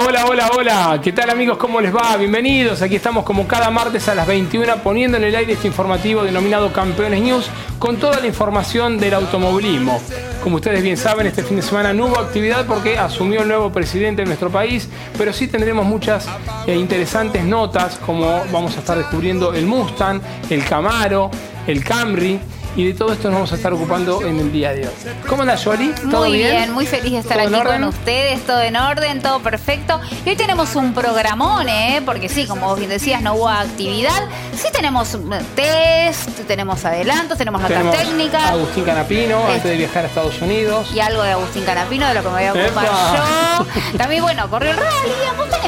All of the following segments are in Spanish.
Hola, hola, hola. ¿Qué tal amigos? ¿Cómo les va? Bienvenidos. Aquí estamos como cada martes a las 21 poniendo en el aire este informativo denominado Campeones News con toda la información del automovilismo. Como ustedes bien saben, este fin de semana no hubo actividad porque asumió el nuevo presidente de nuestro país, pero sí tendremos muchas eh, interesantes notas como vamos a estar descubriendo el Mustang, el Camaro, el Camry y de todo esto nos vamos a estar ocupando en el día de hoy. ¿Cómo anda, Jolie? ¿Todo muy bien? muy feliz de estar aquí con ustedes, todo en orden, todo perfecto. Y hoy tenemos un programón, ¿eh? porque sí, como vos bien decías, no hubo actividad. Sí tenemos test, tenemos adelantos, tenemos nota técnica. Agustín Canapino, antes de viajar a Estados Unidos. Y algo de Agustín Canapino, de lo que me voy a ocupar yo. También, bueno, corrió el rally,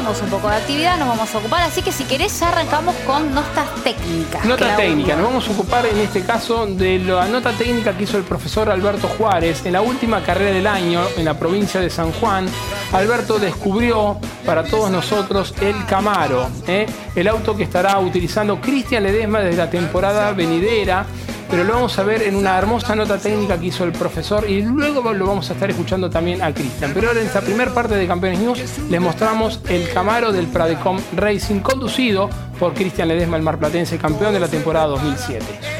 tenemos un poco de actividad, nos vamos a ocupar. Así que si querés, ya arrancamos con notas técnicas. Nota técnica, nos vamos a ocupar en este caso de la nota técnica que hizo el profesor Alberto Juárez en la última carrera del año en la provincia de San Juan. Alberto descubrió para todos nosotros el Camaro, ¿eh? el auto que estará utilizando Cristian Ledesma desde la temporada venidera pero lo vamos a ver en una hermosa nota técnica que hizo el profesor y luego lo vamos a estar escuchando también a Cristian. Pero ahora en esta primera parte de Campeones News les mostramos el Camaro del Pradecom Racing conducido por Cristian Ledesma, el marplatense campeón de la temporada 2007.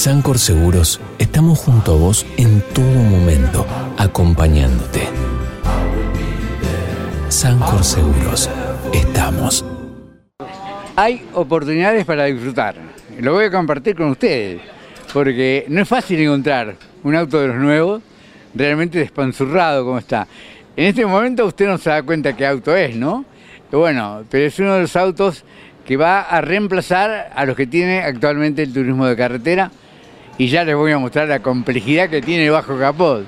Sancor Seguros estamos junto a vos en todo momento, acompañándote. Sancor Seguros, estamos. Hay oportunidades para disfrutar. Lo voy a compartir con ustedes, porque no es fácil encontrar un auto de los nuevos realmente despanzurrado como está. En este momento usted no se da cuenta qué auto es, ¿no? Bueno, pero es uno de los autos que va a reemplazar a los que tiene actualmente el turismo de carretera y ya les voy a mostrar la complejidad que tiene bajo capot.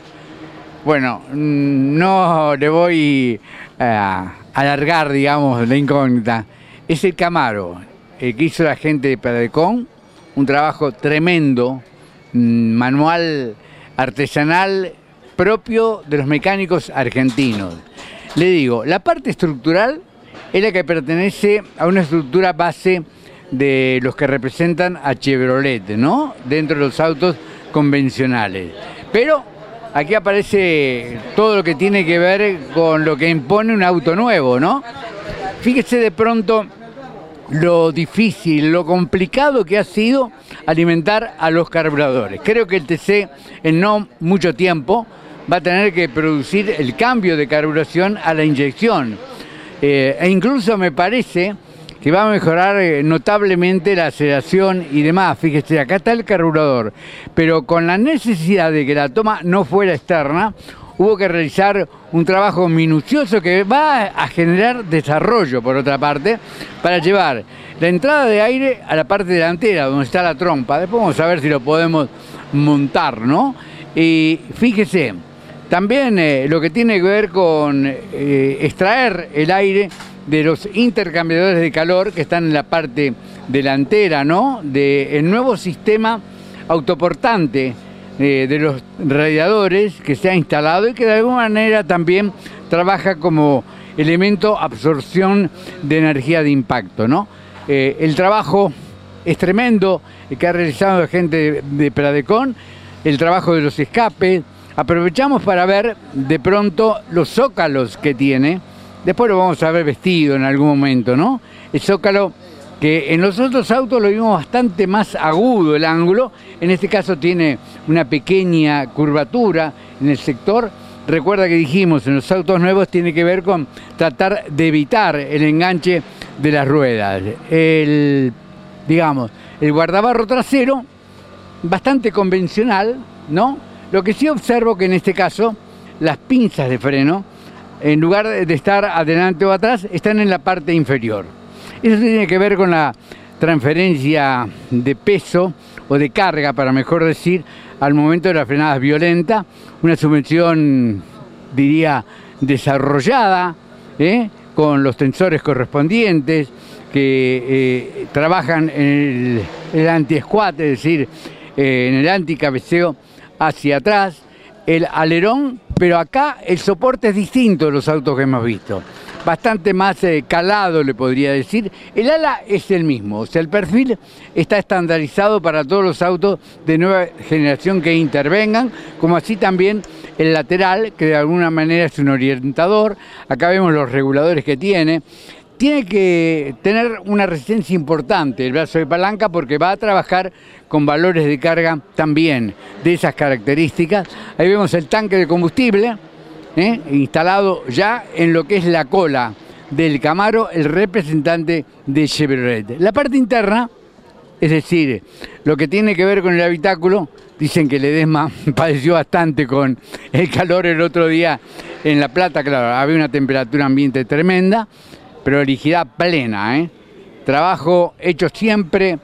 Bueno, mm, no le voy a alargar, digamos, la incógnita. Es el Camaro, el que hizo la gente de Pedrecón, un trabajo tremendo, mm, manual artesanal propio de los mecánicos argentinos. Le digo, la parte estructural es la que pertenece a una estructura base de los que representan a Chevrolet, ¿no? Dentro de los autos convencionales. Pero aquí aparece todo lo que tiene que ver con lo que impone un auto nuevo, ¿no? Fíjese de pronto lo difícil, lo complicado que ha sido alimentar a los carburadores. Creo que el TC en no mucho tiempo va a tener que producir el cambio de carburación a la inyección. Eh, e incluso me parece que va a mejorar eh, notablemente la aceleración y demás. Fíjese, acá está el carburador, pero con la necesidad de que la toma no fuera externa, hubo que realizar un trabajo minucioso que va a generar desarrollo, por otra parte, para llevar la entrada de aire a la parte delantera, donde está la trompa. Después vamos a ver si lo podemos montar, ¿no? Y fíjese, también eh, lo que tiene que ver con eh, extraer el aire de los intercambiadores de calor que están en la parte delantera, ¿no? Del nuevo sistema autoportante eh, de los radiadores que se ha instalado y que de alguna manera también trabaja como elemento absorción de energía de impacto. ¿no? Eh, el trabajo es tremendo que ha realizado la gente de, Pradecon, el trabajo de los escapes. Aprovechamos para ver de pronto los zócalos que tiene. Después lo vamos a ver vestido en algún momento, ¿no? El zócalo que en los otros autos lo vimos bastante más agudo el ángulo, en este caso tiene una pequeña curvatura en el sector. Recuerda que dijimos, en los autos nuevos tiene que ver con tratar de evitar el enganche de las ruedas. El, digamos, el guardabarro trasero, bastante convencional, ¿no? Lo que sí observo que en este caso las pinzas de freno, en lugar de estar adelante o atrás, están en la parte inferior. Eso tiene que ver con la transferencia de peso o de carga, para mejor decir, al momento de las frenadas violentas, una suspensión, diría, desarrollada, ¿eh? con los tensores correspondientes, que eh, trabajan en el, anti-squat, es decir, eh, en el anti-cabeceo hacia atrás, el alerón, pero acá el soporte es distinto de los autos que hemos visto bastante más eh, calado, le podría decir. El ala es el mismo, o sea, el perfil está estandarizado para todos los autos de nueva generación que intervengan, como así también el lateral, que de alguna manera es un orientador. Acá vemos los reguladores que tiene. Tiene que tener una resistencia importante el brazo de palanca porque va a trabajar con valores de carga también de esas características. Ahí vemos el tanque de combustible, ¿eh? instalado ya en lo que es la cola del Camaro, el representante de Chevrolet. La parte interna, es decir, lo que tiene que ver con el habitáculo, dicen que Ledesma padeció bastante con el calor el otro día en La Plata, claro, había una temperatura ambiente tremenda, rigidez plena, ¿eh? Trabajo hecho siempre,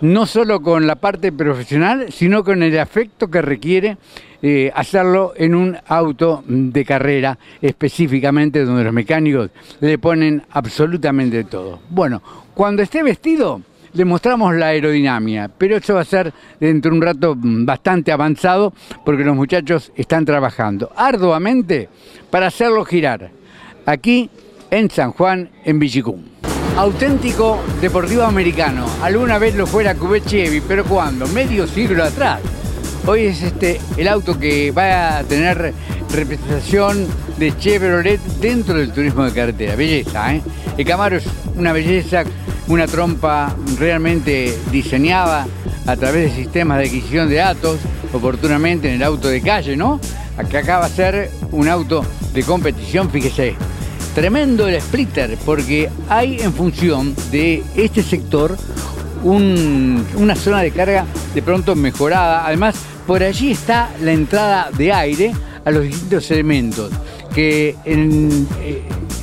no solo con la parte profesional, sino con el afecto que requiere eh, hacerlo en un auto de carrera específicamente donde los mecánicos le ponen absolutamente todo. Bueno, cuando esté vestido le mostramos la aerodinámica, pero eso va a ser dentro de un rato bastante avanzado porque los muchachos están trabajando arduamente para hacerlo girar aquí en San Juan, en Villicum. Auténtico deportivo americano. Alguna vez lo fuera Cubet Chevy, pero ¿cuándo? Medio siglo atrás. Hoy es este el auto que va a tener representación de Chevrolet dentro del turismo de carretera. Belleza, ¿eh? El Camaro es una belleza, una trompa realmente diseñada a través de sistemas de adquisición de datos, oportunamente en el auto de calle, ¿no? Acá acaba de ser un auto de competición, fíjese. Tremendo el splitter, porque hay en función de este sector una zona de carga de pronto mejorada. Además, por allí está la entrada de aire a los distintos elementos, que en, eh,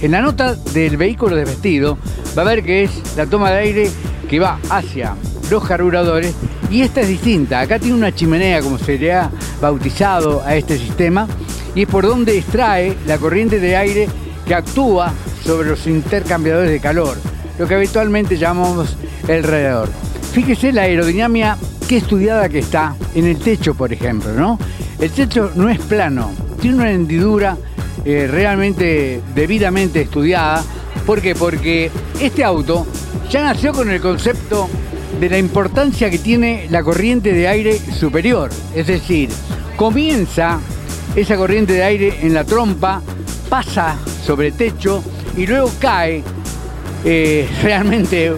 la nota del vehículo de vestido va a ver que es la toma de aire que va hacia los carburadores y esta es distinta. Acá tiene una chimenea, como se le ha bautizado a este sistema, y es por donde extrae la corriente de aire que actúa sobre los intercambiadores de calor, lo que habitualmente llamamos el radiador. Fíjese la aerodinámica qué estudiada que está en el techo, por ejemplo, ¿no? El techo no es plano, tiene una hendidura eh, realmente debidamente estudiada. ¿Por qué? Porque este auto ya nació con el concepto de la importancia que tiene la corriente de aire superior. Es decir, comienza esa corriente de aire en la trompa, pasa sobre techo y luego cae eh, realmente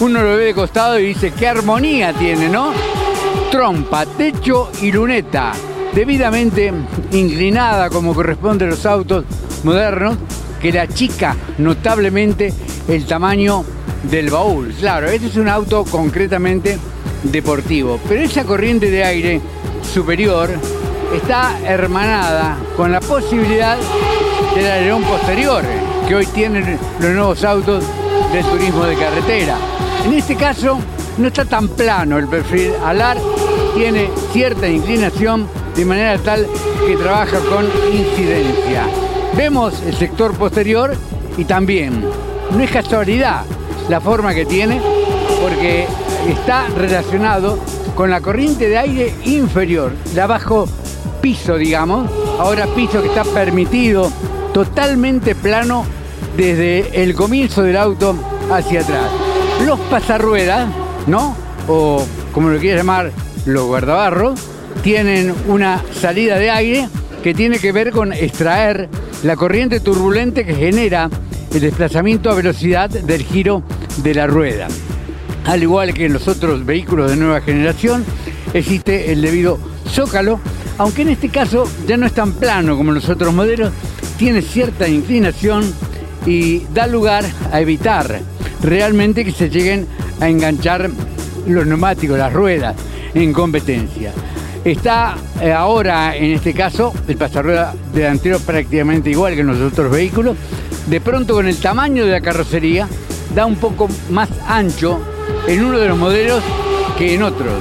uno lo ve de costado y dice, qué armonía tiene, ¿no? Trompa, techo y luneta, debidamente inclinada como corresponde a los autos modernos, que la chica notablemente el tamaño del baúl. Claro, este es un auto concretamente deportivo, pero esa corriente de aire superior está hermanada con la posibilidad del alerón posterior que hoy tienen los nuevos autos del turismo de carretera. En este caso no está tan plano el perfil alar, tiene cierta inclinación de manera tal que trabaja con incidencia. Vemos el sector posterior y también, no es casualidad la forma que tiene, porque está relacionado con la corriente de aire inferior, la bajo piso, digamos, ahora piso que está permitido totalmente plano desde el comienzo del auto hacia atrás. Los pasarruedas, ¿no? O como lo quieras llamar, los guardabarros, tienen una salida de aire que tiene que ver con extraer la corriente turbulente que genera el desplazamiento a velocidad del giro de la rueda. Al igual que en los otros vehículos de nueva generación, existe el debido zócalo aunque en este caso ya no es tan plano como los otros modelos, tiene cierta inclinación y da lugar a evitar realmente que se lleguen a enganchar los neumáticos, las ruedas en competencia. Está eh, ahora, en este caso, el pasarrueda delantero prácticamente igual que en los otros vehículos. De pronto, con el tamaño de la carrocería, da un poco más ancho en uno de los modelos que en otros.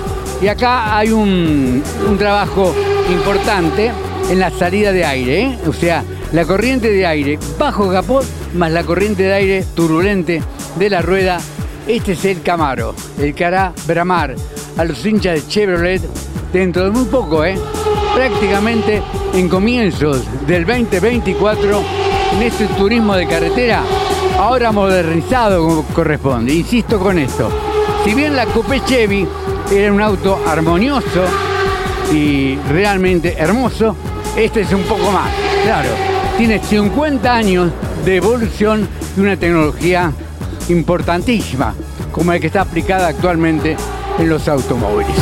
Y acá hay un, un trabajo importante en la salida de aire, ¿eh? o sea, la corriente de aire bajo capot más la corriente de aire turbulente de la rueda. Este es el Camaro, el que hará bramar a los hinchas de Chevrolet dentro de muy poco, ¿eh? prácticamente en comienzos del 2024 en este turismo de carretera, ahora modernizado como corresponde. Insisto con esto, si bien la Coupé Chevy era un auto armonioso, y realmente hermoso. Este es un poco más, claro. Tiene 50 años de evolución y una tecnología importantísima, como la que está aplicada actualmente en los automóviles.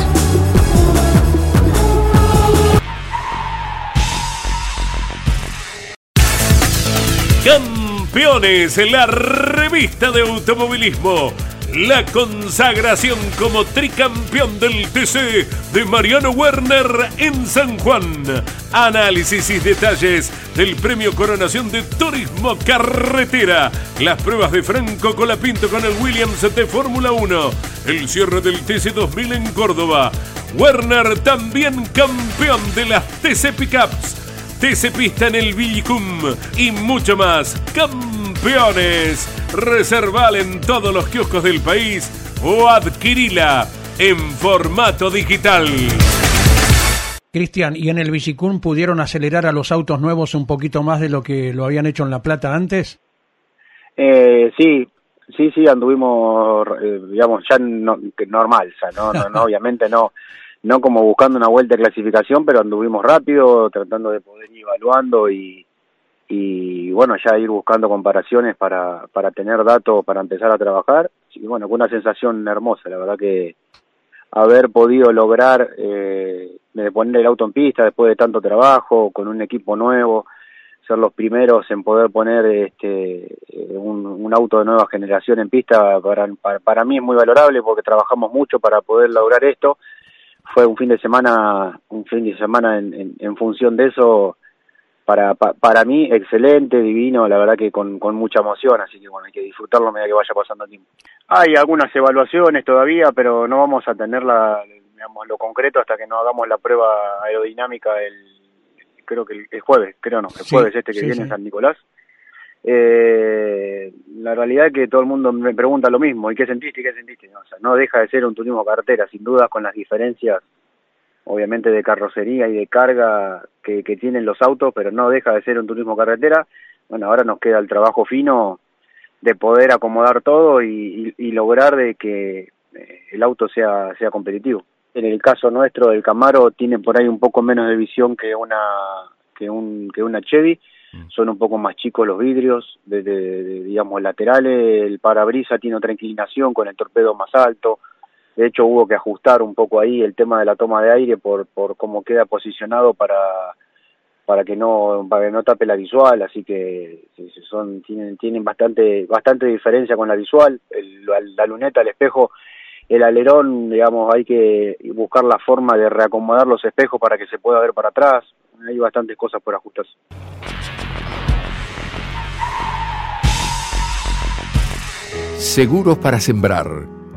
Campeones, en la revista de automovilismo la consagración como tricampeón del TC de Mariano Werner en San Juan. Análisis y detalles del premio Coronación de Turismo Carretera. Las pruebas de Franco Colapinto con el Williams de Fórmula 1. El cierre del TC 2000 en Córdoba. Werner también campeón de las TC Pickups. TC Pista en el Villicum y mucho más. Campeones Reserval en todos los kioscos del país o adquirila en formato digital. Cristian, ¿y en el Bicicún pudieron acelerar a los autos nuevos un poquito más de lo que lo habían hecho en La Plata antes? Eh, sí, sí, sí, anduvimos, eh, digamos, ya normal, o no, no, no, obviamente no, no como buscando una vuelta de clasificación, pero anduvimos rápido, tratando de poder ir evaluando y, y bueno, ya ir buscando comparaciones para, para tener datos para empezar a trabajar. Y bueno, fue una sensación hermosa, la verdad que haber podido lograr eh, poner el auto en pista después de tanto trabajo, con un equipo nuevo, ser los primeros en poder poner este un, un auto de nueva generación en pista, para, para, mí es muy valorable porque trabajamos mucho para poder lograr esto. Fue un fin de semana, un fin de semana en, en función de eso para, para mí excelente, divino, la verdad que con, con mucha emoción, así que bueno, hay que disfrutarlo a medida que vaya pasando el tiempo. Hay algunas evaluaciones todavía, pero no vamos a tener la, digamos, lo concreto hasta que no hagamos la prueba aerodinámica el, creo que el, jueves, creo no, el jueves este que viene en San Nicolás. Eh, la realidad es que todo el mundo me pregunta lo mismo, ¿y qué sentiste? ¿Y qué sentiste? No, o sea, no deja de ser un turismo carretera, sin dudas con las diferencias obviamente de carrocería y de carga que, tienen los autos, pero no deja de ser un turismo carretera. Bueno, ahora nos queda el trabajo fino de poder acomodar todo y, lograr de que eh, el auto sea, sea competitivo. En el caso nuestro del Camaro tiene por ahí un poco menos de visión que una que un que una Chevy, mm. son un poco más chicos los vidrios, de, digamos laterales, el parabrisa tiene otra inclinación con el torpedo más alto, de hecho hubo que ajustar un poco ahí el tema de la toma de aire por, por cómo queda posicionado para para que no para que no tape la visual así que son tienen tienen bastante bastante diferencia con la visual. La, luneta el espejo el alerón digamos hay que buscar la forma de reacomodar los espejos para que se pueda ver para atrás. Hay bastantes cosas por ajustarse. Seguros para sembrar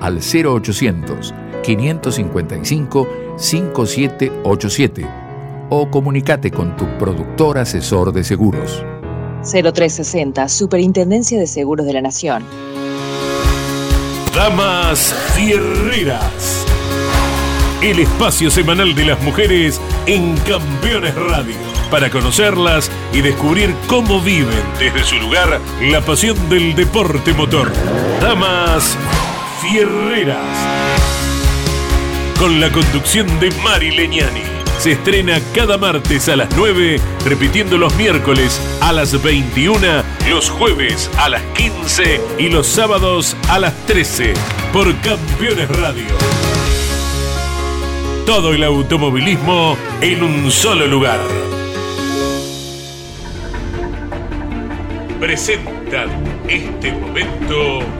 al 0800 555 5787 o comunícate con tu productor asesor de seguros. 0360, Superintendencia de Seguros de la Nación. Damas Fierreras. El espacio semanal de las mujeres en Campeones Radio. Para conocerlas y descubrir cómo viven desde su lugar la pasión del deporte motor. Damas Fierreras. Con la conducción de Mari Leñani se estrena cada martes a las 9, repitiendo los miércoles a las 21, los jueves a las 15 y los sábados a las 13 por Campeones Radio. Todo el automovilismo en un solo lugar. Presentan este momento.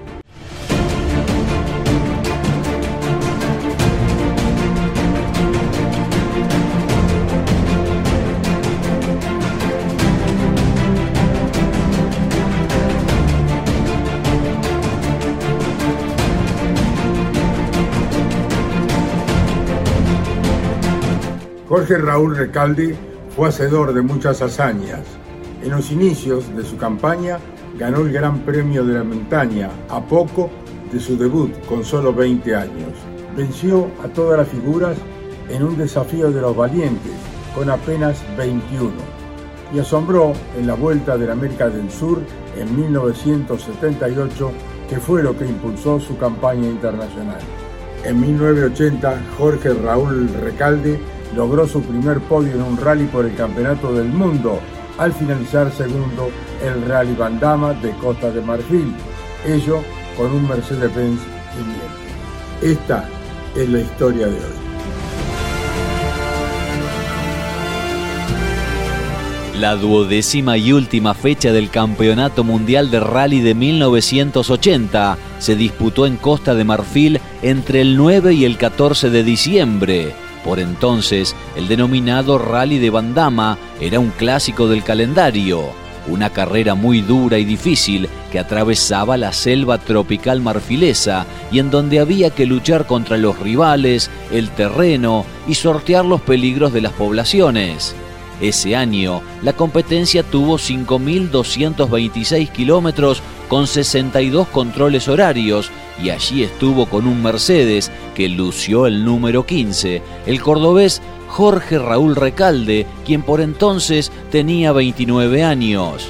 Jorge Raúl Recalde fue hacedor de muchas hazañas. En los inicios de su campaña ganó el Gran Premio de la Montaña a poco de su debut con solo 20 años. Venció a todas las figuras en un desafío de los valientes con apenas 21 y asombró en la Vuelta de la América del Sur en 1978 que fue lo que impulsó su campaña internacional. En 1980 Jorge Raúl Recalde logró su primer podio en un rally por el Campeonato del Mundo al finalizar segundo el Rally Bandama de Costa de Marfil, ello con un Mercedes-Benz 500. Esta es la historia de hoy. La duodécima y última fecha del Campeonato Mundial de Rally de 1980 se disputó en Costa de Marfil entre el 9 y el 14 de diciembre. Por entonces, el denominado Rally de Bandama era un clásico del calendario, una carrera muy dura y difícil que atravesaba la selva tropical marfilesa y en donde había que luchar contra los rivales, el terreno y sortear los peligros de las poblaciones. Ese año, la competencia tuvo 5.226 kilómetros con 62 controles horarios y allí estuvo con un Mercedes que lució el número 15, el cordobés Jorge Raúl Recalde, quien por entonces tenía 29 años.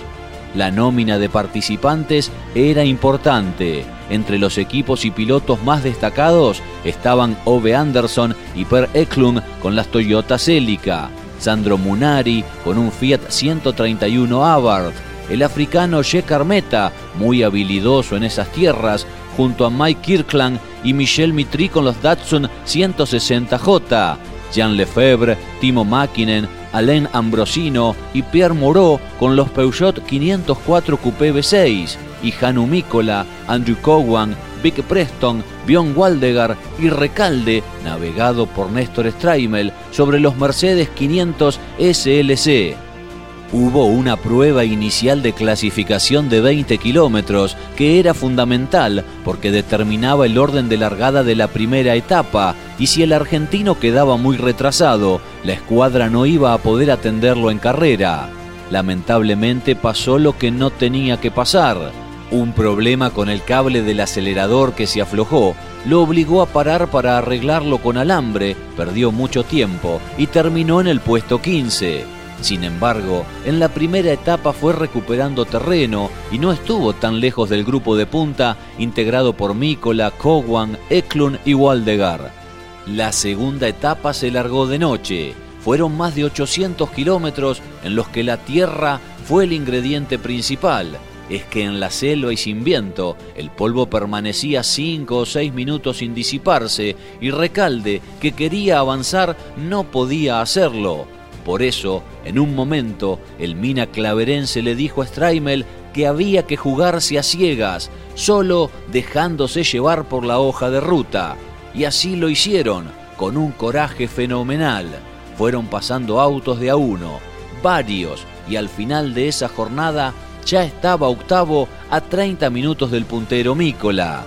La nómina de participantes era importante. Entre los equipos y pilotos más destacados estaban Ove Anderson y Per Eklund con las Toyota Celica, Sandro Munari con un Fiat 131 Abarth, el africano Che Carmeta, muy habilidoso en esas tierras, junto a Mike Kirkland y Michel Mitri con los Datsun 160J, Jean Lefebvre, Timo Mäkinen, Alain Ambrosino y Pierre Moreau con los Peugeot 504 Coupé V6, y Hanu Mikola, Andrew Cowan, Vic Preston, Bjorn Waldegar y Recalde, navegado por Néstor Straimel, sobre los Mercedes 500 SLC. Hubo una prueba inicial de clasificación de 20 kilómetros que era fundamental porque determinaba el orden de largada de la primera etapa y si el argentino quedaba muy retrasado, la escuadra no iba a poder atenderlo en carrera. Lamentablemente pasó lo que no tenía que pasar. Un problema con el cable del acelerador que se aflojó lo obligó a parar para arreglarlo con alambre, perdió mucho tiempo y terminó en el puesto 15. Sin embargo, en la primera etapa fue recuperando terreno y no estuvo tan lejos del grupo de punta integrado por Mícola, Cowan, Eklund y Waldegar. La segunda etapa se largó de noche. Fueron más de 800 kilómetros en los que la tierra fue el ingrediente principal. Es que en la selva y sin viento el polvo permanecía 5 o 6 minutos sin disiparse y Recalde, que quería avanzar, no podía hacerlo por eso, en un momento, el mina claverense le dijo a Straimel que había que jugarse a ciegas, solo dejándose llevar por la hoja de ruta. Y así lo hicieron, con un coraje fenomenal. Fueron pasando autos de a uno, varios, y al final de esa jornada ya estaba octavo a 30 minutos del puntero Mícola.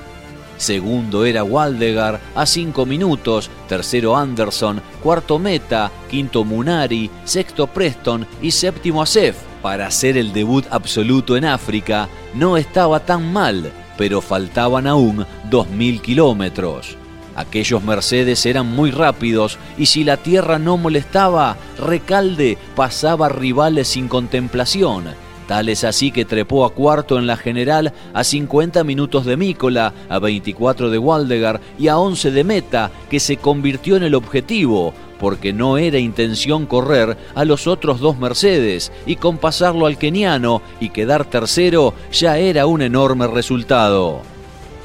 Segundo era Waldegar a 5 minutos, tercero Anderson, cuarto Meta, quinto Munari, sexto Preston y séptimo Asef. Para hacer el debut absoluto en África no estaba tan mal, pero faltaban aún 2.000 kilómetros. Aquellos Mercedes eran muy rápidos y si la tierra no molestaba, Recalde pasaba rivales sin contemplación Tal es así que trepó a cuarto en la general a 50 minutos de Mícola, a 24 de Waldegar y a 11 de Meta, que se convirtió en el objetivo, porque no era intención correr a los otros dos Mercedes y con pasarlo al keniano y quedar tercero ya era un enorme resultado.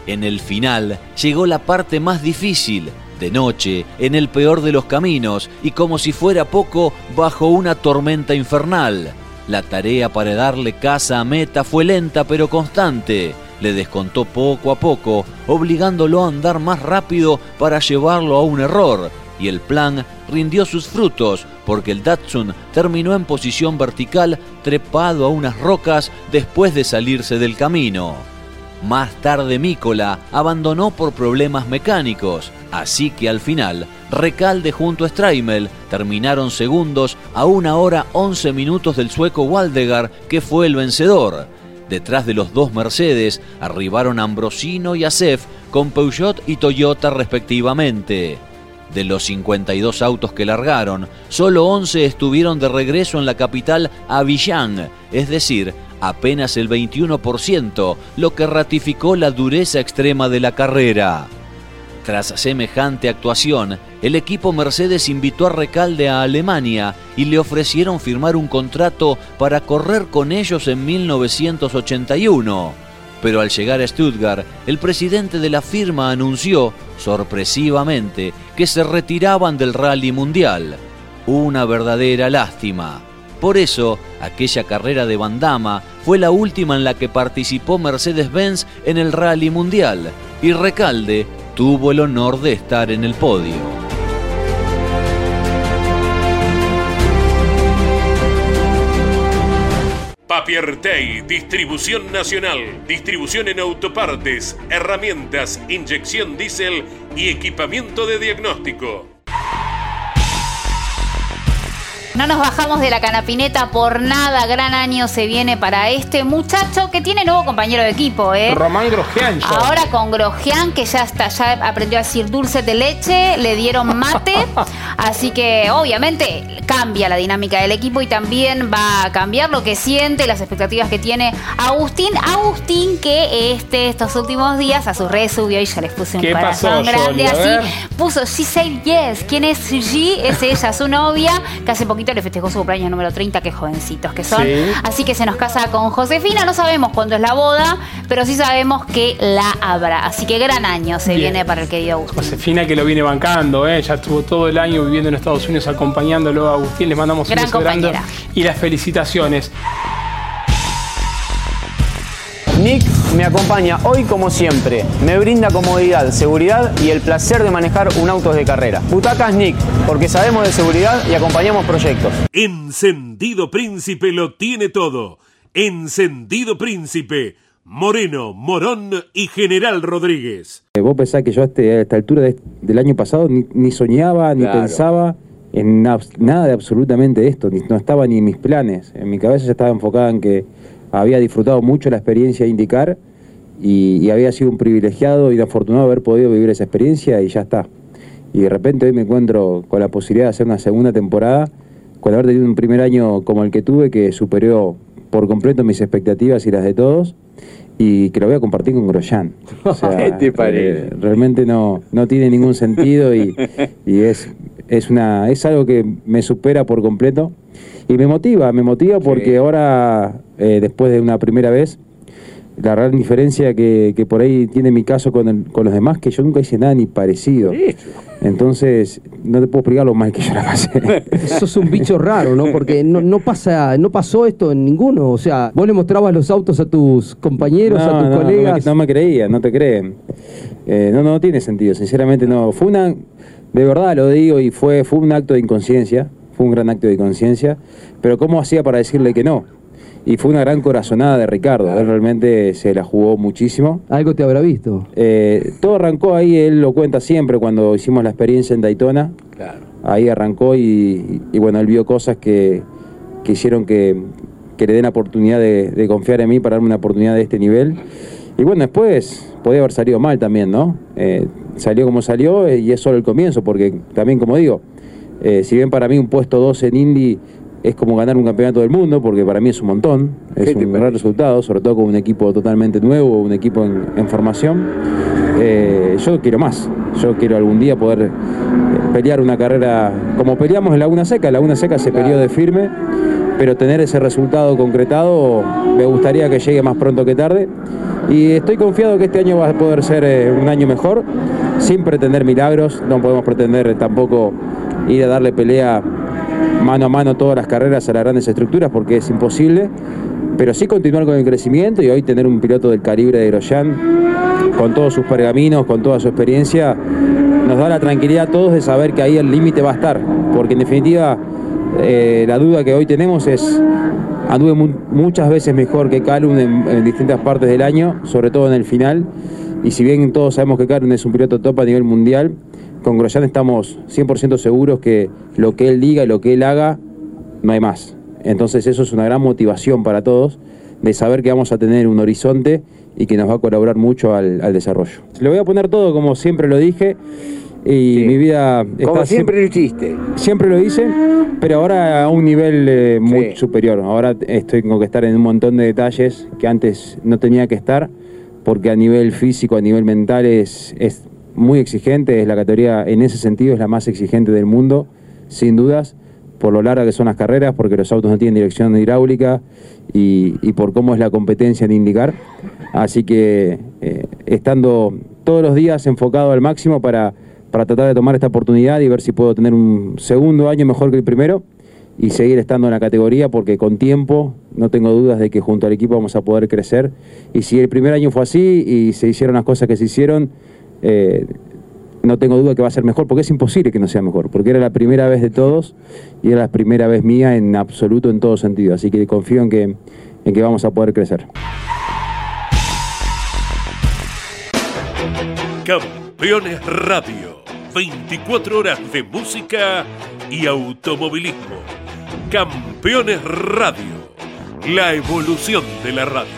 En el final llegó la parte más difícil, de noche, en el peor de los caminos y como si fuera poco, bajo una tormenta infernal. La tarea para darle casa a Meta fue lenta pero constante. Le descontó poco a poco, obligándolo a andar más rápido para llevarlo a un error. Y el plan rindió sus frutos, porque el Datsun terminó en posición vertical trepado a unas rocas después de salirse del camino. Más tarde Mícola abandonó por problemas mecánicos, así que al final Recalde junto a Straimel terminaron segundos a una hora 11 minutos del sueco Waldegar, que fue el vencedor. Detrás de los dos Mercedes arribaron Ambrosino y Acef con Peugeot y Toyota respectivamente. De los 52 autos que largaron, solo 11 estuvieron de regreso en la capital Abidjan, es decir, apenas el 21%, lo que ratificó la dureza extrema de la carrera. Tras semejante actuación, el equipo Mercedes invitó a Recalde a Alemania y le ofrecieron firmar un contrato para correr con ellos en 1981. Pero al llegar a Stuttgart, el presidente de la firma anunció, sorpresivamente, que se retiraban del rally mundial. Una verdadera lástima. Por eso, aquella carrera de Bandama fue la última en la que participó Mercedes-Benz en el Rally Mundial y Recalde tuvo el honor de estar en el podio. Papiertei, distribución nacional, distribución en autopartes, herramientas, inyección diésel y equipamiento de diagnóstico. No nos bajamos de la canapineta por nada. Gran año se viene para este muchacho que tiene nuevo compañero de equipo, ¿eh? Román Grojian. Ahora con Grojian, que ya está, ya aprendió a decir dulce de leche, le dieron mate. así que obviamente cambia la dinámica del equipo y también va a cambiar lo que siente, las expectativas que tiene Agustín. Agustín, que este, estos últimos días a sus redes subió y ya les puse un corazón grande así. Puso She Said Yes. ¿Quién es G? Es ella, su novia, que hace poquito le festejó su cumpleaños número 30, qué jovencitos que son. Así que se nos casa con Josefina, no sabemos cuándo es la boda, pero sí sabemos que la habrá. Así que gran año se viene para el querido Agustín. Josefina que lo viene bancando, ¿eh? ya estuvo todo el año viviendo en Estados Unidos acompañándolo a Agustín, les mandamos un beso grande y las felicitaciones. Nick me acompaña hoy como siempre. Me brinda comodidad, seguridad y el placer de manejar un auto de carrera. Butacas Nick, porque sabemos de seguridad y acompañamos proyectos. Encendido Príncipe lo tiene todo. Encendido Príncipe. Moreno, Morón y General Rodríguez. Eh, vos pensás que yo a, este, esta altura del año pasado ni, soñaba, ni pensaba en nada de absolutamente esto, no estaba ni en mis planes. En mi cabeza ya estaba enfocada en que había disfrutado mucho la experiencia de indicar y, había sido un privilegiado y afortunado haber podido vivir esa experiencia y ya está. Y de repente hoy me encuentro con la posibilidad de hacer una segunda temporada, con haber tenido un primer año como el que tuve, que superó por completo mis expectativas y las de todos, y que lo voy a compartir con Grosjean. ¿Qué te parece? Eh, realmente no, no tiene ningún sentido y, es, es, una, es algo que me supera por completo y me motiva, me motiva porque ahora, eh, después de una primera vez, la gran diferencia que, que por ahí tiene mi caso con, con, los demás, que yo nunca hice nada ni parecido. Entonces, no te puedo explicar lo mal que yo la pasé. Eso es un bicho raro, ¿no? Porque no, no, pasa, no pasó esto en ninguno. O sea, vos le mostrabas los autos a tus compañeros, a tus colegas. No me, creía, no te creen. Eh, no, no tiene sentido, sinceramente no. Fue una, de verdad lo digo, y fue, fue un acto de inconsciencia, fue un gran acto de conciencia, pero ¿cómo hacía para decirle que no? y fue una gran corazonada de Ricardo. Él realmente se la jugó muchísimo. ¿Algo te habrá visto? Eh, todo arrancó ahí, él lo cuenta siempre cuando hicimos la experiencia en Daytona. Claro. Ahí arrancó y, bueno, él vio cosas que, que hicieron que, que, le den la oportunidad de, confiar en mí para darme una oportunidad de este nivel. Y bueno, después podía haber salido mal también, ¿no? Eh, salió como salió eh, y es solo el comienzo, porque también, como digo, si bien para mí un puesto 12 en Indy es como ganar un campeonato del mundo, porque para mí es un montón, es un gran resultado, sobre todo con un equipo totalmente nuevo, un equipo en, formación. Eh, yo quiero más, yo quiero algún día poder eh, pelear una carrera como peleamos en Laguna Seca, Laguna Seca se peleó de firme, pero tener ese resultado concretado me gustaría que llegue más pronto que tarde. Y estoy confiado que este año va a poder ser eh, un año mejor, sin pretender milagros, no podemos pretender tampoco ir a darle pelea mano a mano todas las carreras a las grandes estructuras porque es imposible, pero sí continuar con el crecimiento y hoy tener un piloto del calibre de Grosjean con todos sus pergaminos, con toda su experiencia, nos da la tranquilidad a todos de saber que ahí el límite va a estar, porque en definitiva eh, la duda que hoy tenemos es, anduve muchas veces mejor que Calum en, distintas partes del año, sobre todo en el final, y si bien todos sabemos que Calum es un piloto top a nivel mundial, con Grosjean estamos 100% seguros que lo que él diga y lo que él haga, no hay más. Entonces eso es una gran motivación para todos de saber que vamos a tener un horizonte y que nos va a colaborar mucho al, desarrollo. Le voy a poner todo como siempre lo dije y mi vida... Como siempre lo hiciste. Siempre lo hice, pero ahora a un nivel eh, muy superior. Ahora estoy con que estar en un montón de detalles que antes no tenía que estar, porque a nivel físico, a nivel mental es, es muy exigente, es la categoría en ese sentido es la más exigente del mundo, sin dudas, por lo larga que son las carreras, porque los autos no tienen dirección hidráulica y, por cómo es la competencia en indicar. Así que eh, estando todos los días enfocado al máximo para, para tratar de tomar esta oportunidad y ver si puedo tener un segundo año mejor que el primero y seguir estando en la categoría porque con tiempo no tengo dudas de que junto al equipo vamos a poder crecer y si el primer año fue así y se hicieron las cosas que se hicieron eh, no tengo duda que va a ser mejor, porque es imposible que no sea mejor, porque era la primera vez de todos y era la primera vez mía en absoluto en todo sentido, así que confío en que, en que vamos a poder crecer. Campeones Radio, 24 horas de música y automovilismo. Campeones Radio, la evolución de la radio.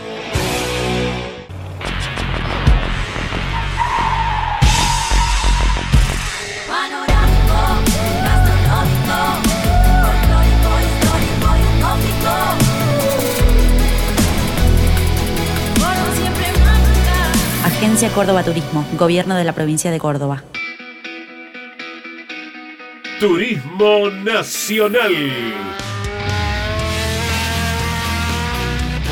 Agencia Córdoba Turismo, Gobierno de la Provincia de Córdoba. Turismo Nacional.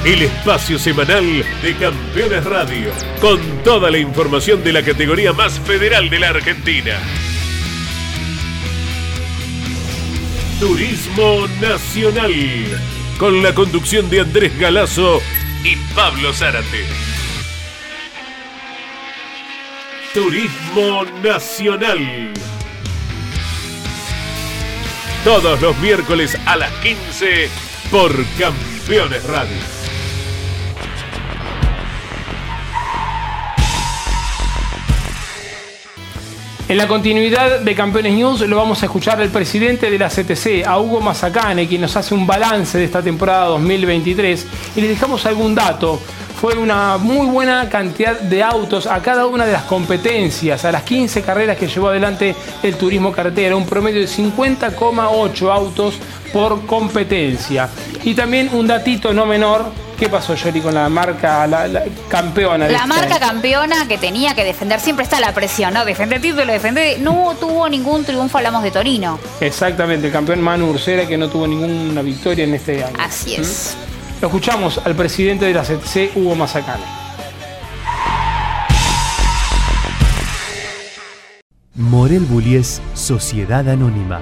El espacio semanal de Campeones Radio, con toda la información de la categoría más federal de la Argentina. Turismo Nacional, con la conducción de Andrés Galazo y Pablo Zárate. Turismo Nacional. Todos los miércoles a las 15 por Campeones Radio. En la continuidad de Campeones News lo vamos a escuchar al presidente de la CTC, a Hugo Mazacane, quien nos hace un balance de esta temporada 2023 y le dejamos algún dato. Fue una muy buena cantidad de autos a cada una de las competencias, a las 15 carreras que llevó adelante el turismo carretera, un promedio de 50,8 autos por competencia. Y también un datito no menor ¿Qué pasó, Yori, con la marca la, campeona? la marca campeona que tenía que defender, siempre está la presión, ¿no? Defender título, defender. No tuvo ningún triunfo, hablamos de Torino. Exactamente, el campeón Manu Ursera que no tuvo ninguna victoria en este año. Así es. ¿Mm? Lo escuchamos al presidente de la CTC, Hugo Mazacane. Morel Bullies Sociedad Anónima,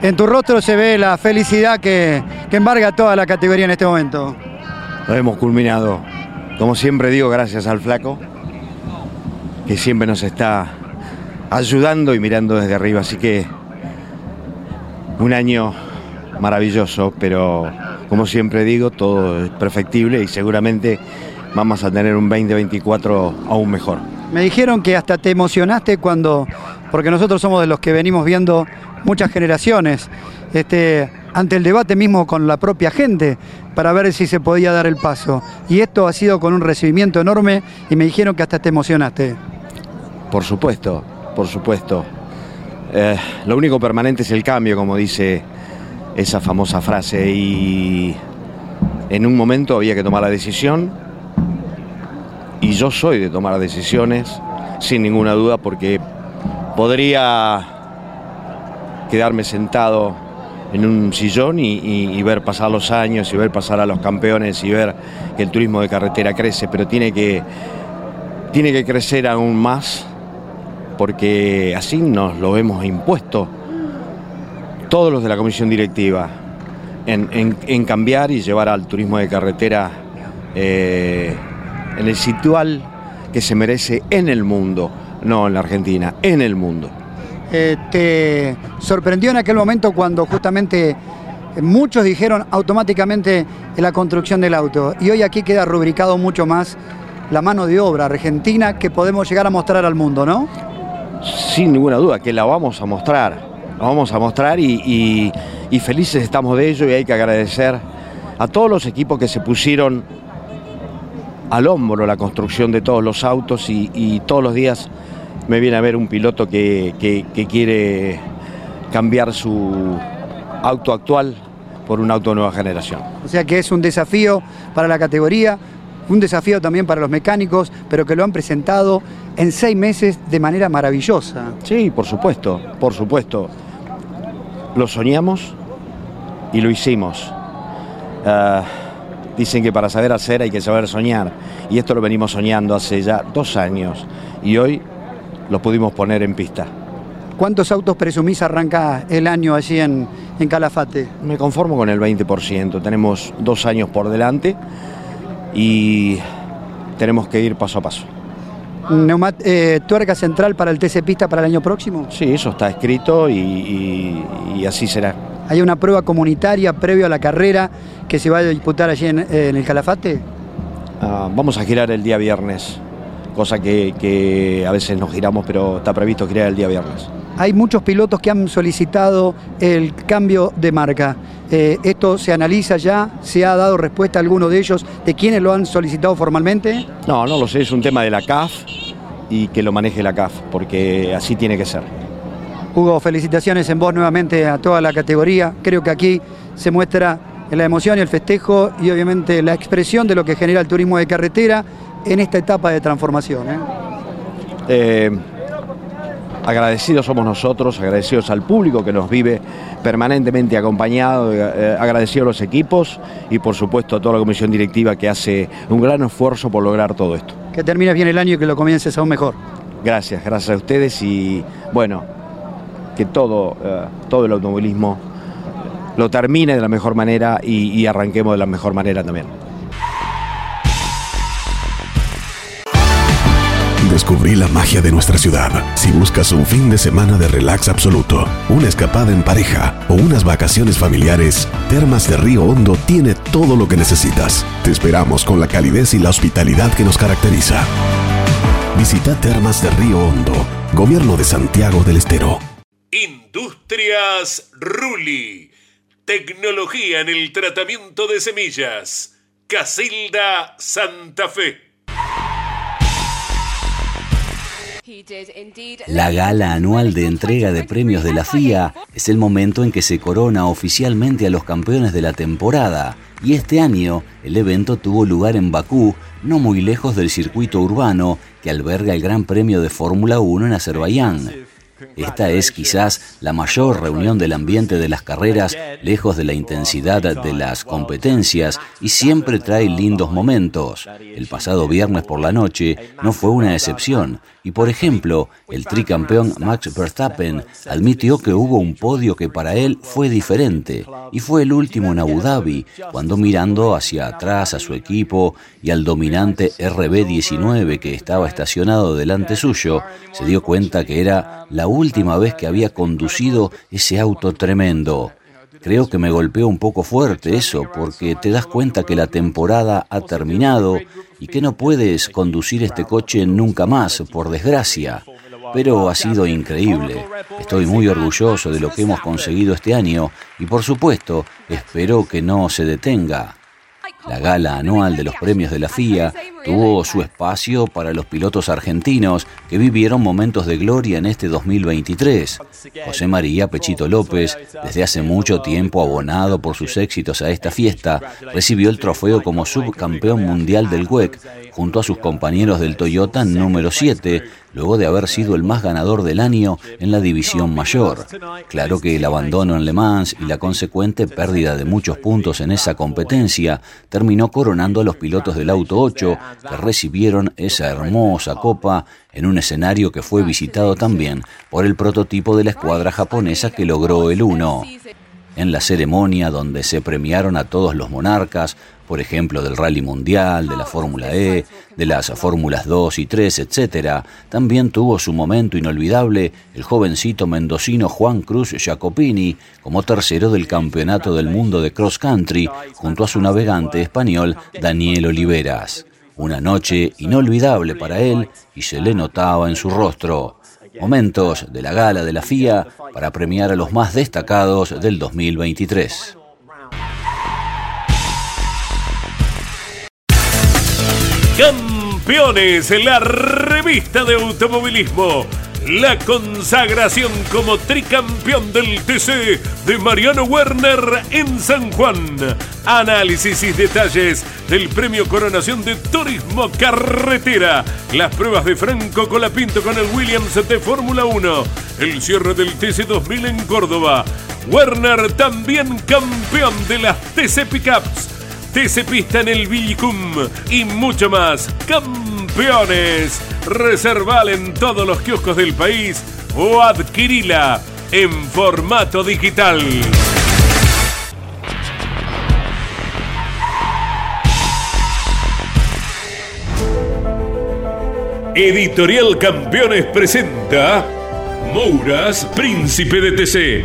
En tu rostro se ve la felicidad que, que embarga toda la categoría en este momento. Lo hemos culminado. Como siempre digo, gracias al flaco, que siempre nos está ayudando y mirando desde arriba. Así que un año maravilloso, pero como siempre digo, todo es perfectible y seguramente vamos a tener un 2024 aún mejor. Me dijeron que hasta te emocionaste cuando, porque nosotros somos de los que venimos viendo muchas generaciones, este, ante el debate mismo con la propia gente para ver si se podía dar el paso. Y esto ha sido con un recibimiento enorme y me dijeron que hasta te emocionaste. Por supuesto, por supuesto. Eh, lo único permanente es el cambio, como dice esa famosa frase. Y en un momento había que tomar la decisión. Y yo soy de tomar decisiones, sin ninguna duda, porque podría quedarme sentado en un sillón y, ver pasar los años y ver pasar a los campeones y ver que el turismo de carretera crece, pero tiene que, tiene que crecer aún más porque así nos lo hemos impuesto todos los de la comisión directiva en, cambiar y llevar al turismo de carretera eh, en el situal que se merece en el mundo, no en la Argentina, en el mundo. Eh, ¿Te sorprendió en aquel momento cuando justamente muchos dijeron automáticamente en la construcción del auto? Y hoy aquí queda rubricado mucho más la mano de obra argentina que podemos llegar a mostrar al mundo, ¿no? Sin ninguna duda, que la vamos a mostrar. La vamos a mostrar y, felices estamos de ello y hay que agradecer a todos los equipos que se pusieron al hombro la construcción de todos los autos y todos los días me viene a ver un piloto que, quiere cambiar su auto actual por un auto de nueva generación. O sea que es un desafío para la categoría, un desafío también para los mecánicos, pero que lo han presentado en seis meses de manera maravillosa. Sí, por supuesto, por supuesto. Lo soñamos y lo hicimos. Ah, dicen que para saber hacer hay que saber soñar. Y esto lo venimos soñando hace ya dos años. Y hoy lo pudimos poner en pista. ¿Cuántos autos presumís arranca el año allí en, Calafate? Me conformo con el 20%. Tenemos dos años por delante y tenemos que ir paso a paso. Eh, ¿Tuerca central para el TC Pista para el año próximo? Sí, eso está escrito y, así será. ¿Hay una prueba comunitaria previo a la carrera que se va a disputar allí en, el Calafate? Ah, vamos a girar el día viernes cosa que, a veces nos giramos, pero está previsto girar el día viernes. Hay muchos pilotos que han solicitado el cambio de marca. Eh, ¿Esto se analiza ya? ¿Se ha dado respuesta a alguno de ellos? ¿De quiénes lo han solicitado formalmente? No, no lo sé, es un tema de la CAF y que lo maneje la CAF, porque así tiene que ser. Hugo, felicitaciones en vos nuevamente a toda la categoría. Creo que aquí se muestra la emoción y el festejo y obviamente la expresión de lo que genera el turismo de carretera en esta etapa de transformación. ¿eh? Eh, agradecidos somos nosotros, agradecidos al público que nos vive permanentemente acompañado, eh, agradecidos a los equipos y por supuesto a toda la comisión directiva que hace un gran esfuerzo por lograr todo esto. Que termines bien el año y que lo comiences aún mejor. Gracias, gracias a ustedes y bueno, que todo, eh, todo el automovilismo lo termine de la mejor manera y, y arranquemos de la mejor manera también. Descubrí la magia de nuestra ciudad. Si buscas un fin de semana de relax absoluto, una escapada en pareja o unas vacaciones familiares, Termas de Río Hondo tiene todo lo que necesitas. Te esperamos con la calidez y la hospitalidad que nos caracteriza. Visita Termas de Río Hondo, Gobierno de Santiago del Estero. Industrias Ruli. Tecnología en el tratamiento de semillas. Casilda Santa Fe. La gala anual de entrega de premios de la FIA es el momento en que se corona oficialmente a los campeones de la temporada y este año el evento tuvo lugar en Bakú, no muy lejos del circuito urbano que alberga el Gran Premio de Fórmula 1 en Azerbaiyán. Esta es quizás la mayor reunión del ambiente de las carreras, lejos de la intensidad de las competencias, y siempre trae lindos momentos. El pasado viernes por la noche no fue una excepción, y por ejemplo, el tricampeón Max Verstappen admitió que hubo un podio que para él fue diferente, y fue el último en Abu Dhabi, cuando mirando hacia atrás a su equipo y al dominante RB19 que estaba estacionado delante suyo, se dio cuenta que era la última vez que había conducido ese auto tremendo. Creo que me golpeó un poco fuerte eso, porque te das cuenta que la temporada ha terminado y que no puedes conducir este coche nunca más, por desgracia. Pero ha sido increíble. Estoy muy orgulloso de lo que hemos conseguido este año y por supuesto espero que no se detenga. La gala anual de los premios de la FIA tuvo su espacio para los pilotos argentinos que vivieron momentos de gloria en este 2023. José María Pechito López, desde hace mucho tiempo abonado por sus éxitos a esta fiesta, recibió el trofeo como subcampeón mundial del WEC junto a sus compañeros del Toyota número 7, luego de haber sido el más ganador del año en la división mayor. Claro que el abandono en Le Mans y la consecuente pérdida de muchos puntos en esa competencia terminó coronando a los pilotos del Auto 8 que recibieron esa hermosa copa en un escenario que fue visitado también por el prototipo de la escuadra japonesa que logró el 1 en la ceremonia donde se premiaron a todos los monarcas, por ejemplo, del Rally Mundial, de la Fórmula E, de las Fórmulas 2 y 3, etc., también tuvo su momento inolvidable el jovencito mendocino Juan Cruz Jacopini como tercero del Campeonato del Mundo de Cross Country junto a su navegante español Daniel Oliveras. Una noche inolvidable para él y se le notaba en su rostro. Momentos de la gala de la FIA para premiar a los más destacados del 2023. Campeones en la revista de automovilismo. La consagración como tricampeón del TC de Mariano Werner en San Juan. Análisis y detalles del premio Coronación de Turismo Carretera. Las pruebas de Franco Colapinto con el Williams de Fórmula 1. El cierre del TC 2000 en Córdoba. Werner también campeón de las TC Pickups. TC Pista en el Villicum y mucho más. Campeones. Reserval en todos los kioscos del país o adquirila en formato digital. Editorial Campeones presenta Mouras, Príncipe de TC.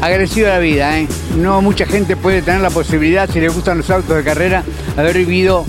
Agradecido a la vida, ¿eh? No mucha gente puede tener la posibilidad, si le gustan los autos de carrera, haber vivido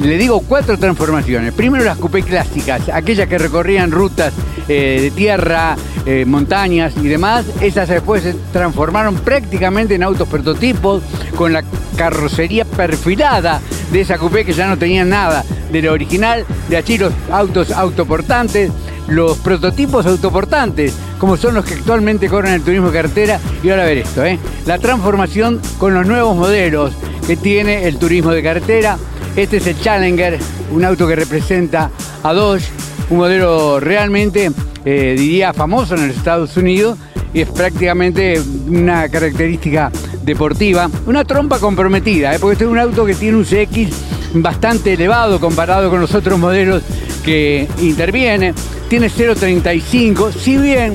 le digo cuatro transformaciones. Primero las coupé clásicas, aquellas que recorrían rutas eh, de tierra, eh, montañas y demás. Esas después se transformaron prácticamente en autos prototipos con la carrocería perfilada de esa coupé que ya no tenía nada de lo original. De allí los autos autoportantes, los prototipos autoportantes, como son los que actualmente corren el turismo de carretera. Y ahora ver esto, ¿eh? la transformación con los nuevos modelos que tiene el turismo de carretera este es el Challenger, un auto que representa a Dodge, un modelo realmente, eh, diría, famoso en los Estados Unidos y es prácticamente una característica deportiva. Una trompa comprometida, ¿eh? porque este es un auto que tiene un CX bastante elevado comparado con los otros modelos que interviene. Tiene 0.35, si bien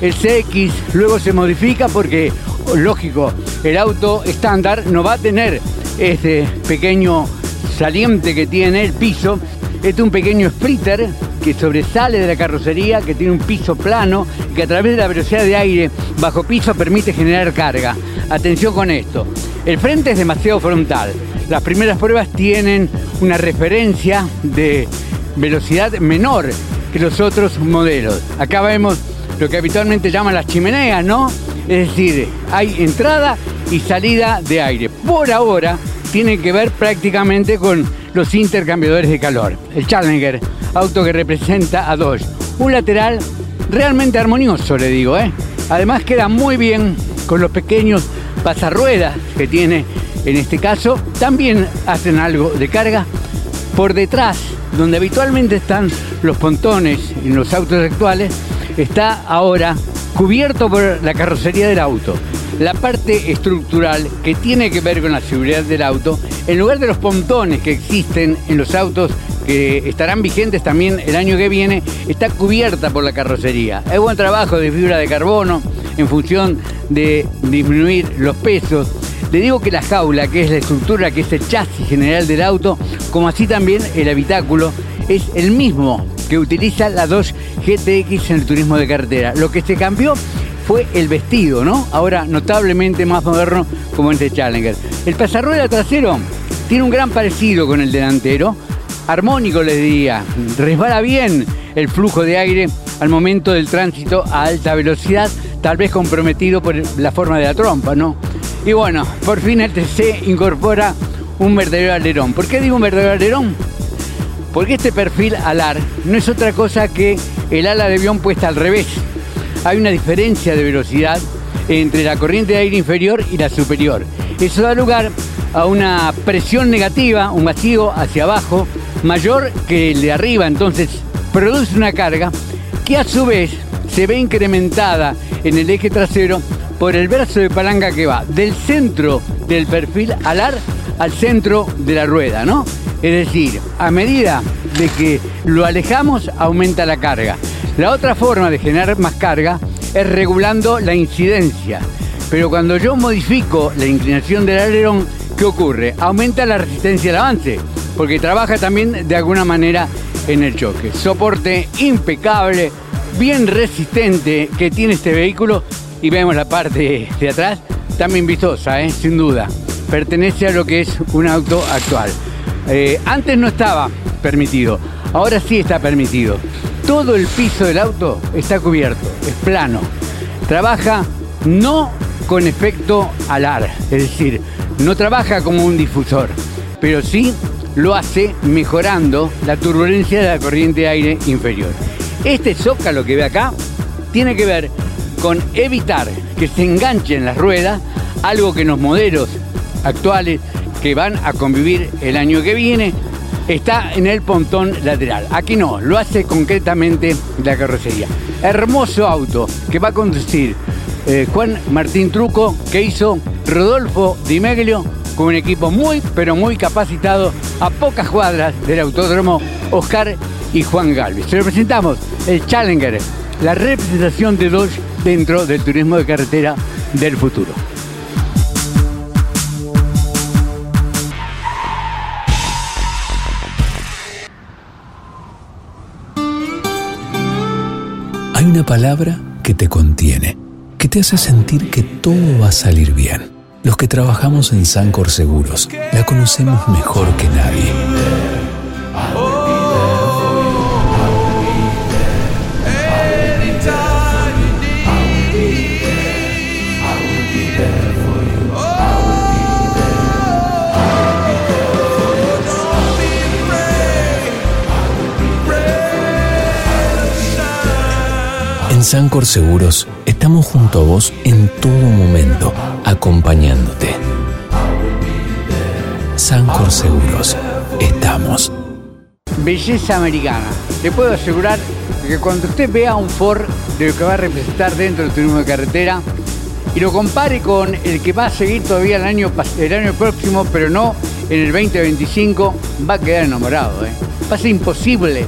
el CX luego se modifica porque, lógico, el auto estándar no va a tener este pequeño saliente que tiene el piso. Este es un pequeño splitter que sobresale de la carrocería, que tiene un piso plano, que a través de la velocidad de aire bajo piso permite generar carga. Atención con esto. El frente es demasiado frontal. Las primeras pruebas tienen una referencia de velocidad menor los otros modelos. Acá vemos lo que habitualmente llaman las chimeneas, ¿no? Es decir, hay entrada y salida de aire. Por ahora, tiene que ver prácticamente con los intercambiadores de calor. El Challenger, auto que representa a Dodge. Un lateral realmente armonioso, le digo, ¿eh? Además queda muy bien con los pequeños pasarruedas que tiene en este caso. También hacen algo de carga. Por detrás, donde habitualmente están los pontones en los autos actuales, está ahora cubierto por la carrocería del auto la parte estructural que tiene que ver con la seguridad del auto, en lugar de los pontones que existen en los autos que estarán vigentes también el año que viene, está cubierta por la carrocería. Es buen trabajo de fibra de carbono en función de disminuir los pesos. Le digo que la jaula, que es la estructura, que es el chasis general del auto, como así también el habitáculo, es el mismo que utiliza la 2 GTX en el turismo de carretera. Lo que se cambió fue el vestido, ¿no? Ahora notablemente más moderno como este Challenger. El pasarrueda trasero tiene un gran parecido con el delantero, armónico les diría, resbala bien el flujo de aire al momento del tránsito a alta velocidad, tal vez comprometido por la forma de la trompa, ¿no? Y bueno, por fin el TC incorpora un verdadero alerón. ¿Por qué digo un verdadero alerón? Porque este perfil alar no es otra cosa que el ala de avión puesta al revés hay una diferencia de velocidad entre la corriente de aire inferior y la superior. Eso da lugar a una presión negativa, un vacío hacia abajo, mayor que el de arriba, entonces produce una carga que a su vez se ve incrementada en el eje trasero por el brazo de palanca que va del centro del perfil alar al centro de la rueda, ¿no? Es decir, a medida de que lo alejamos, aumenta la carga. La otra forma de generar más carga es regulando la incidencia. Pero cuando yo modifico la inclinación del alerón, ¿qué ocurre? Aumenta la resistencia al avance, porque trabaja también de alguna manera en el choque. Soporte impecable, bien resistente que tiene este vehículo y vemos la parte de atrás, también vistosa, ¿eh? sin duda. Pertenece a lo que es un auto actual. Eh, antes no estaba permitido, ahora sí está permitido. Todo el piso del auto está cubierto, es plano. Trabaja no con efecto alar, es decir, no trabaja como un difusor, pero sí lo hace mejorando la turbulencia de la corriente de aire inferior. Este zócalo que ve acá tiene que ver con evitar que se enganchen las ruedas, algo que los modelos actuales que van a convivir el año que viene está en el pontón lateral. Aquí no, lo hace concretamente la carrocería. Hermoso auto que va a conducir eh, Juan Martín Truco, que hizo Rodolfo Di Meglio con un equipo muy, pero muy capacitado a pocas cuadras del autódromo Oscar y Juan Galvis. Se lo presentamos, el Challenger, la representación de Dodge dentro del turismo de carretera del futuro. Hay una palabra que te contiene, que te hace sentir que todo va a salir bien. Los que trabajamos en Sancor Seguros la conocemos mejor que nadie. En Sancor Seguros estamos junto a vos en todo momento, acompañándote. Sancor Seguros, estamos. Belleza americana. Le puedo asegurar que cuando usted vea un Ford de lo que va a representar dentro del turismo de carretera y lo compare con el que va a seguir todavía el año, el año próximo, pero no en el 2025, va a quedar enamorado. ¿eh? Va a ser imposible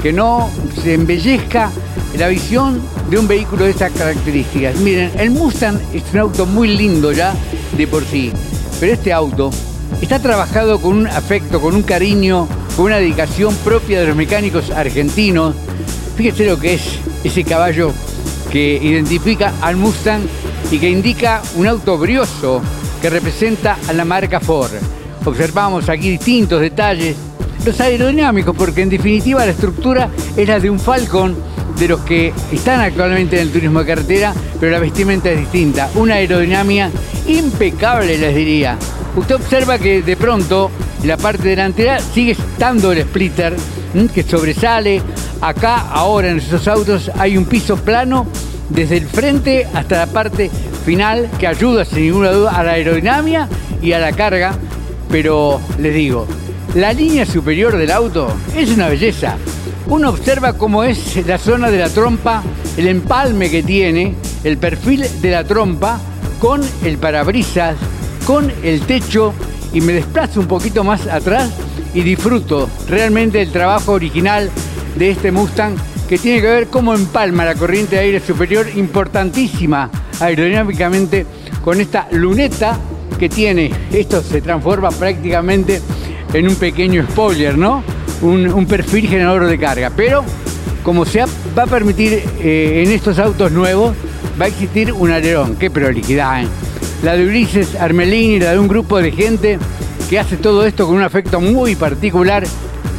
que no se embellezca la visión de un vehículo de estas características. Miren, el Mustang es un auto muy lindo ya de por sí, pero este auto está trabajado con un afecto, con un cariño, con una dedicación propia de los mecánicos argentinos. Fíjese lo que es ese caballo que identifica al Mustang y que indica un auto brioso que representa a la marca Ford. Observamos aquí distintos detalles, los aerodinámicos, porque en definitiva la estructura es la de un Falcon de los que están actualmente en el turismo de carretera, pero la vestimenta es distinta. Una aerodinámica impecable, les diría. Usted observa que de pronto la parte delantera sigue estando el splitter que sobresale. Acá, ahora en esos autos, hay un piso plano desde el frente hasta la parte final que ayuda sin ninguna duda a la aerodinámica y a la carga. Pero les digo, la línea superior del auto es una belleza. Uno observa cómo es la zona de la trompa, el empalme que tiene, el perfil de la trompa con el parabrisas, con el techo y me desplazo un poquito más atrás y disfruto realmente el trabajo original de este Mustang que tiene que ver cómo empalma la corriente de aire superior importantísima aerodinámicamente con esta luneta que tiene. Esto se transforma prácticamente en un pequeño spoiler, ¿no? Un, perfil generador de carga. Pero como se va a permitir eh, en estos autos nuevos, va a existir un alerón. Qué prolijidad, ¿eh? La de Ulises Armelini, la de un grupo de gente que hace todo esto con un afecto muy particular,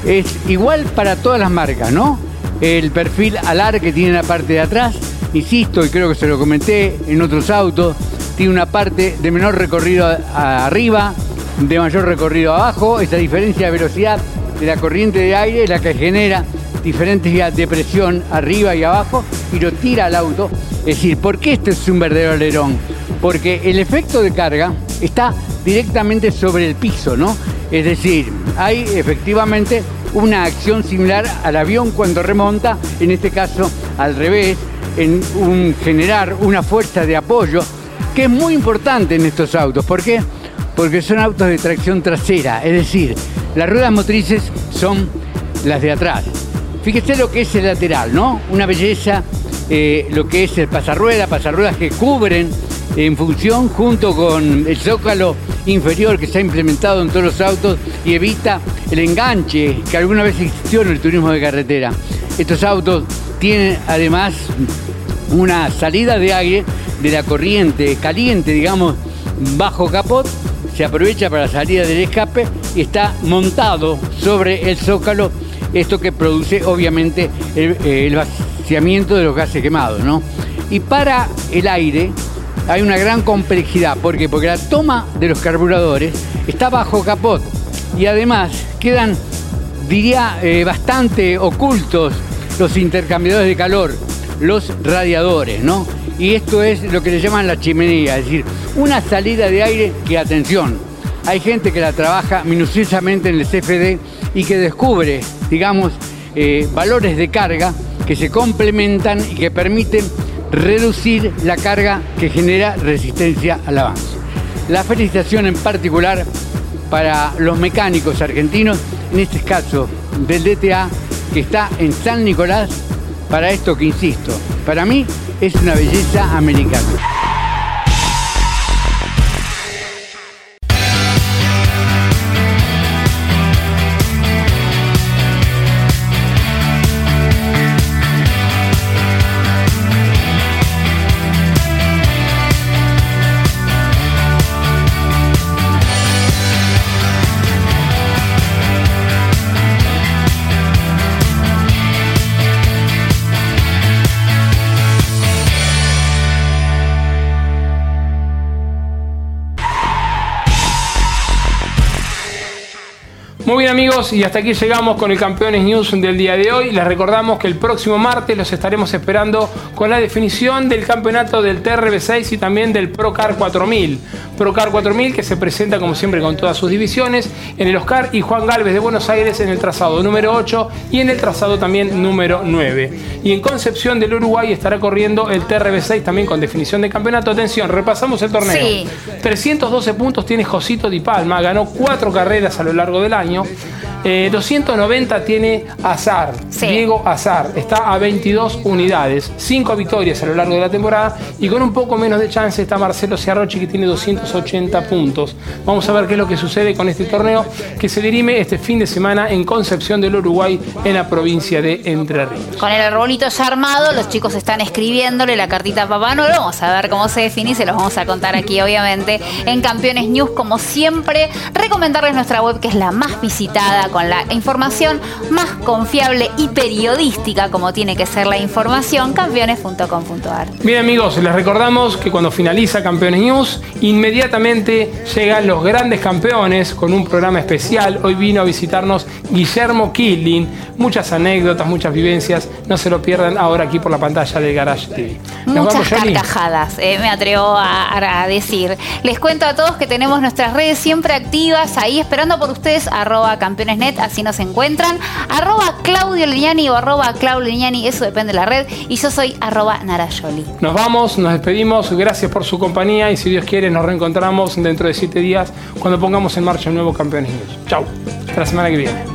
es igual para todas las marcas, ¿no? El perfil alar que tiene la parte de atrás, insisto, y creo que se lo comenté en otros autos, tiene una parte de menor recorrido arriba, de mayor recorrido abajo. Esa diferencia de velocidad de la corriente de aire es la que genera diferentes de presión arriba y abajo y lo tira al auto. Es decir, ¿por qué este es un verdadero alerón? Porque el efecto de carga está directamente sobre el piso, ¿no? Es decir, hay efectivamente una acción similar al avión cuando remonta, en este caso al revés, en un generar una fuerza de apoyo que es muy importante en estos autos. ¿Por qué? Porque son autos de tracción trasera, es decir, las ruedas motrices son las de atrás. Fíjese lo que es el lateral, ¿no? Una belleza, eh, lo que es el pasarrueda, pasarruedas que cubren en función junto con el zócalo inferior que se ha implementado en todos los autos y evita el enganche que alguna vez existió en el turismo de carretera. Estos autos tienen además una salida de aire de la corriente caliente, digamos, bajo capot, se aprovecha para la salida del escape y está montado sobre el zócalo, esto que produce obviamente el, el vaciamiento de los gases quemados, ¿no? Y para el aire hay una gran complejidad, ¿por qué? Porque la toma de los carburadores está bajo capot y además quedan, diría, eh, bastante ocultos los intercambiadores de calor, los radiadores, ¿no? Y esto es lo que le llaman la chimenea, es decir, una salida de aire que, atención, hay gente que la trabaja minuciosamente en el CFD y que descubre, digamos, eh, valores de carga que se complementan y que permiten reducir la carga que genera resistencia al avance. la felicitación en particular para los mecánicos argentinos, en este caso del DTA, que está en San Nicolás, para esto que insisto, para mí es una belleza americana. Muy bien amigos, y hasta aquí llegamos con el Campeones News del día de hoy. Les recordamos que el próximo martes los estaremos esperando con la definición del campeonato del TRB6 y también del Procar 4000. Procar 4000 que se presenta como siempre con todas sus divisiones en el Oscar y Juan Galvez de Buenos Aires en el trazado número 8 y en el trazado también número 9. Y en Concepción del Uruguay estará corriendo el TRB6 también con definición de campeonato. Atención, repasamos el torneo. Sí. 312 puntos tiene Josito Di Palma, ganó cuatro carreras a lo largo del año. Avignon. Eh, 290 tiene Azar, Diego Azar, está a 22 unidades, 5 victorias a lo largo de la temporada y con un poco menos de chance está Marcelo Ciarrochi que tiene 280 puntos. Vamos a ver qué es lo que sucede con este torneo que se dirime este fin de semana en Concepción del Uruguay en la provincia de Entre Ríos. Con el arbolito ya armado, los chicos están escribiéndole la cartita a Papá Noel. Vamos a ver cómo se define y se los vamos a contar aquí, obviamente, en Campeones News, como siempre. Recomendarles nuestra web, que es la más visitada, con la información más confiable y periodística, como tiene que ser la información, campeones.com.ar. Bien amigos, les recordamos que cuando finaliza Campeones News, inmediatamente llegan los grandes campeones con un programa especial. Hoy vino a visitarnos Guillermo Killing. Muchas anécdotas, muchas vivencias. No se lo pierdan ahora aquí por la pantalla de Garage TV. Nos Muchas vamos, carcajadas, eh, me atrevo a, a decir. Les cuento a todos que tenemos nuestras redes siempre activas, ahí esperando por ustedes, arroba así nos encuentran, arroba Claudio Leñani o arroba Claudio Leñani, eso depende de la red, y yo soy arroba Narayoli. Nos vamos, nos despedimos. Gracias por su compañía y si Dios quiere nos reencontramos dentro de siete días cuando pongamos en marcha un nuevo Campeones News. Chau. Hasta la semana que viene.